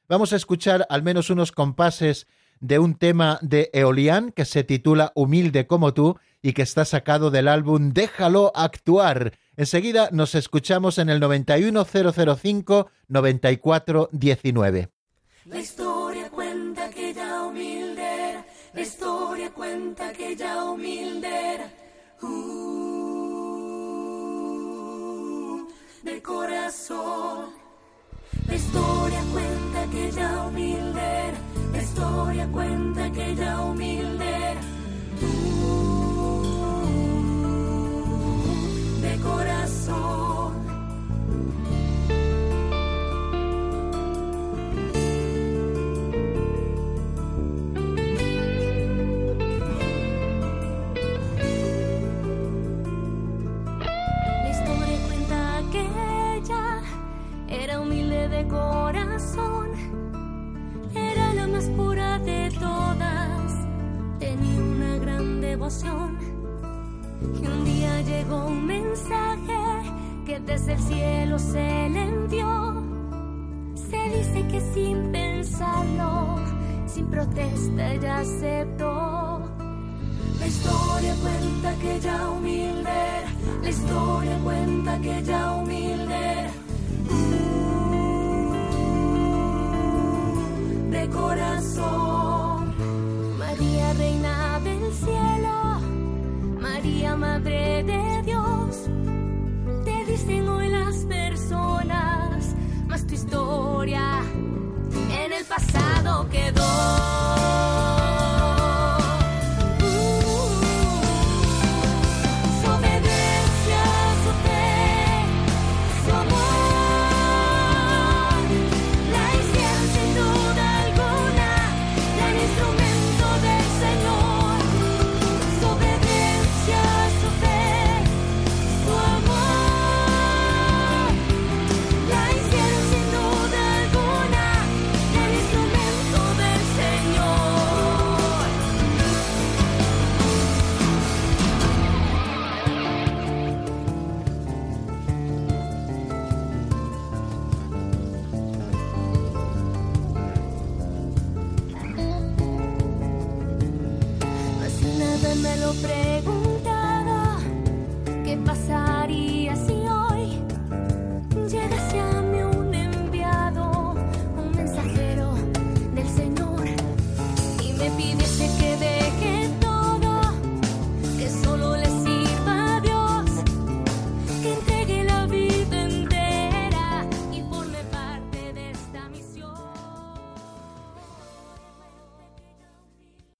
Vamos a escuchar al menos unos compases de un tema de Eolian que se titula Humilde como tú y que está sacado del álbum Déjalo actuar. Enseguida nos escuchamos en el 91005 9419. La historia cuenta que ya humilde la historia cuenta que ya humilde uh, de corazón. La historia cuenta que ya humilde la historia cuenta que ya humilde de corazón. La historia cuenta que ella era humilde de corazón, Y un día llegó un mensaje que desde el cielo se le envió. Se dice que sin pensarlo, sin protesta ella aceptó. La historia cuenta que ella humilde, la historia cuenta que ella humilde. de corazón. María, reina del cielo, María, madre de Dios. Te dicen hoy las personas, mas tu historia en el pasado quedó.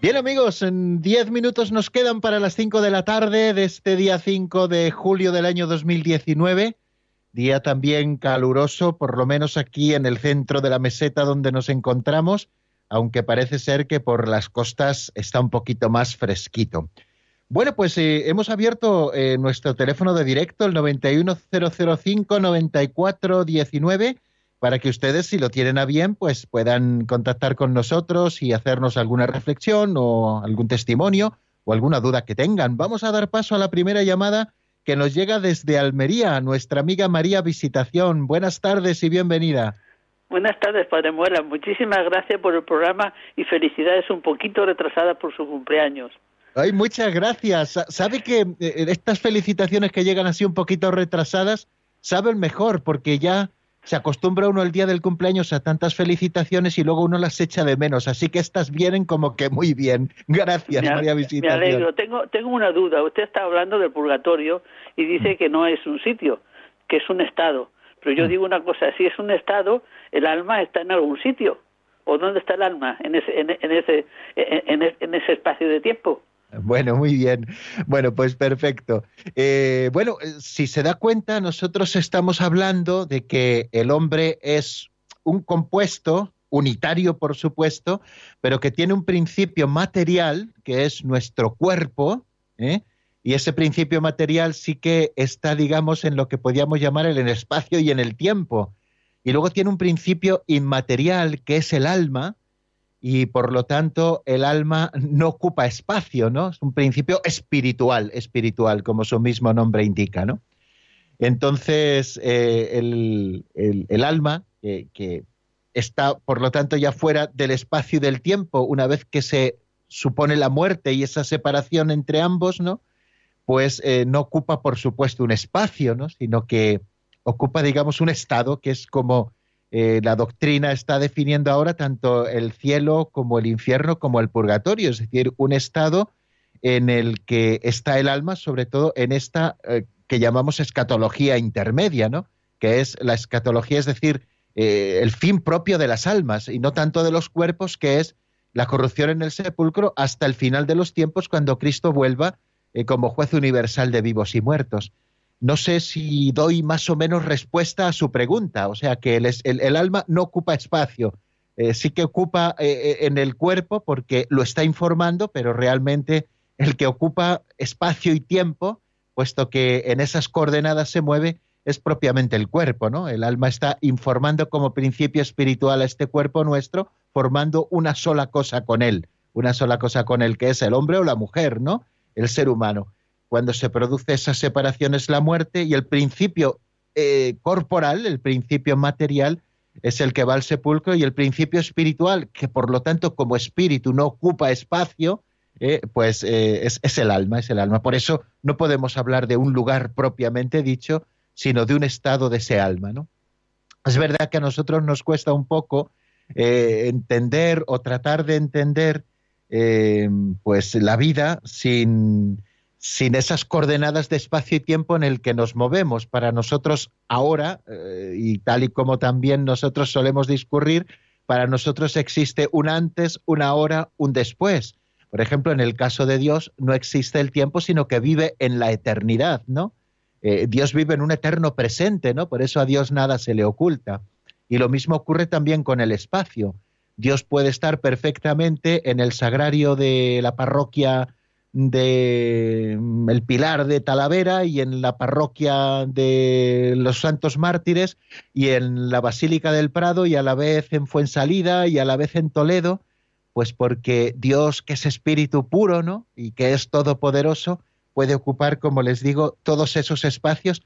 Bien amigos, en 10 minutos nos quedan para las 5 de la tarde de este día 5 de julio del año 2019, día también caluroso, por lo menos aquí en el centro de la meseta donde nos encontramos, aunque parece ser que por las costas está un poquito más fresquito. Bueno, pues eh, hemos abierto eh, nuestro teléfono de directo, el 91005-9419, para que ustedes, si lo tienen a bien, pues puedan contactar con nosotros y hacernos alguna reflexión o algún testimonio o alguna duda que tengan. Vamos a dar paso a la primera llamada que nos llega desde Almería, nuestra amiga María Visitación. Buenas tardes y bienvenida. Buenas tardes, Padre Muela. Muchísimas gracias por el programa y felicidades un poquito retrasadas por su cumpleaños. Ay, muchas gracias. ¿Sabe que eh, estas felicitaciones que llegan así un poquito retrasadas saben mejor porque ya se acostumbra uno el día del cumpleaños a tantas felicitaciones y luego uno las echa de menos. Así que estas vienen como que muy bien. (laughs) Gracias, María Visitación. Me alegro. Tengo, tengo una duda. Usted está hablando del purgatorio y dice que no es un sitio, que es un estado. Pero yo mm. digo una cosa, si es un estado, el alma está en algún sitio. ¿O dónde está el alma? En ese, en, ese, en ese espacio de tiempo. Bueno, muy bien. Bueno, pues perfecto. Eh, bueno, eh, si se da cuenta, nosotros estamos hablando de que el hombre es un compuesto unitario, por supuesto, pero que tiene un principio material, que es nuestro cuerpo, ¿eh? y ese principio material sí que está, digamos, en lo que podríamos llamar el espacio y en el tiempo. Y luego tiene un principio inmaterial, que es el alma, y por lo tanto el alma no ocupa espacio, ¿no? Es un principio espiritual, espiritual, como su mismo nombre indica, ¿no? Entonces, eh, el, alma, que está, por lo tanto, ya fuera del espacio y del tiempo, una vez que se supone la muerte y esa separación entre ambos, ¿no? Pues eh, no ocupa, por supuesto, un espacio, ¿no? Sino que ocupa, digamos, un estado que es como eh, la doctrina está definiendo ahora tanto el cielo como el infierno como el purgatorio, es decir, un estado en el que está el alma, sobre todo en esta eh, que llamamos escatología intermedia, ¿no? que es la escatología, es decir, eh, el fin propio de las almas y no tanto de los cuerpos, que es la corrupción en el sepulcro hasta el final de los tiempos cuando Cristo vuelva como juez universal de vivos y muertos. No sé si doy más o menos respuesta a su pregunta, o sea que el, alma no ocupa espacio, eh, sí que ocupa eh, eh, en el cuerpo porque lo está informando, pero realmente el que ocupa espacio y tiempo, puesto que en esas coordenadas se mueve, es propiamente el cuerpo, ¿no? El alma está informando como principio espiritual a este cuerpo nuestro, formando una sola cosa con él, una sola cosa con él, que es el hombre o la mujer, ¿no? El ser humano cuando se produce esa separación es la muerte y el principio eh, corporal, el principio material, es el que va al sepulcro y el principio espiritual, que por lo tanto como espíritu no ocupa espacio, eh, pues eh, es, es, el alma, es el alma. Por eso no podemos hablar de un lugar propiamente dicho, sino de un estado de ese alma. ¿no? Es verdad que a nosotros nos cuesta un poco entender o tratar de entender pues la vida sin sin esas coordenadas de espacio y tiempo en el que nos movemos. Para nosotros ahora, eh, y tal y como también nosotros solemos discurrir, para nosotros existe un antes, una hora, un después. Por ejemplo, en el caso de Dios no existe el tiempo, sino que vive en la eternidad, ¿no? Eh, Dios vive en un eterno presente, ¿no? Por eso a Dios nada se le oculta. Y lo mismo ocurre también con el espacio. Dios puede estar perfectamente en el sagrario de la parroquia de mm, el Pilar de Talavera y en la parroquia de los Santos Mártires y en la Basílica del Prado y a la vez en Fuensalida y a la vez en Toledo, pues porque Dios que es espíritu puro, ¿no? y que es todopoderoso, puede ocupar, como les digo, todos esos espacios,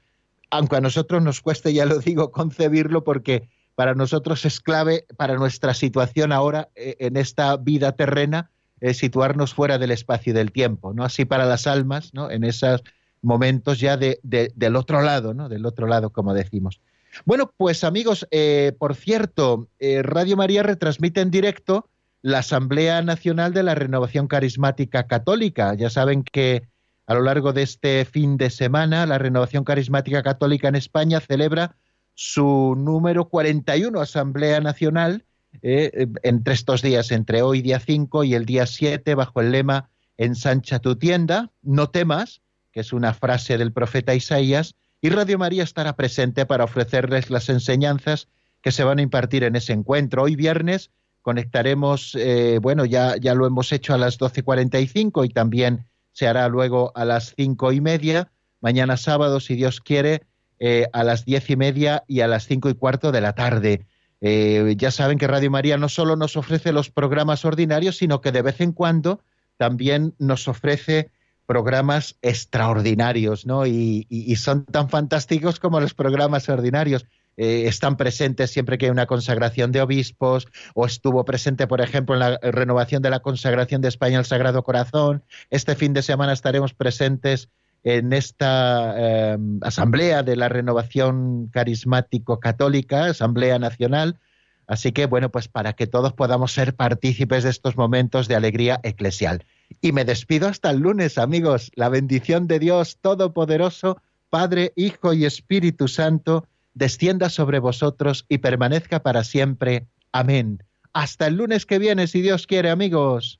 aunque a nosotros nos cueste, ya lo digo, (laughs) concebirlo porque para nosotros es clave para nuestra situación ahora eh, en esta vida terrena situarnos fuera del espacio y del tiempo, ¿no? Así para las almas, ¿no? En esos momentos ya de, del otro lado, ¿no? Del otro lado, como decimos. Bueno, pues amigos, eh, por cierto, eh, Radio María retransmite en directo la Asamblea Nacional de la Renovación Carismática Católica. Ya saben que a lo largo de este fin de semana la Renovación Carismática Católica en España celebra su número 41 Asamblea Nacional eh, entre estos días, entre hoy día 5 y el día 7, bajo el lema Ensancha tu tienda, no temas, que es una frase del profeta Isaías, y Radio María estará presente para ofrecerles las enseñanzas que se van a impartir en ese encuentro. Hoy viernes conectaremos, eh, bueno, ya, ya lo hemos hecho a las 12.45 y también se hará luego a las cinco y media. Mañana sábado, si Dios quiere, eh, a las diez y media y a las cinco y cuarto de la tarde. Eh, ya saben que Radio María no solo nos ofrece los programas ordinarios, sino que de vez en cuando también nos ofrece programas extraordinarios, ¿no? Y, son tan fantásticos como los programas ordinarios. Eh, están presentes siempre que hay una consagración de obispos, o estuvo presente, por ejemplo, en la renovación de la consagración de España al Sagrado Corazón. Este fin de semana estaremos presentes en esta eh, asamblea de la renovación carismático católica, Asamblea Nacional. Así que, bueno, pues para que todos podamos ser partícipes de estos momentos de alegría eclesial. Y me despido hasta el lunes, amigos. La bendición de Dios Todopoderoso, Padre, Hijo y Espíritu Santo, descienda sobre vosotros y permanezca para siempre. Amén. Hasta el lunes que viene, si Dios quiere, amigos.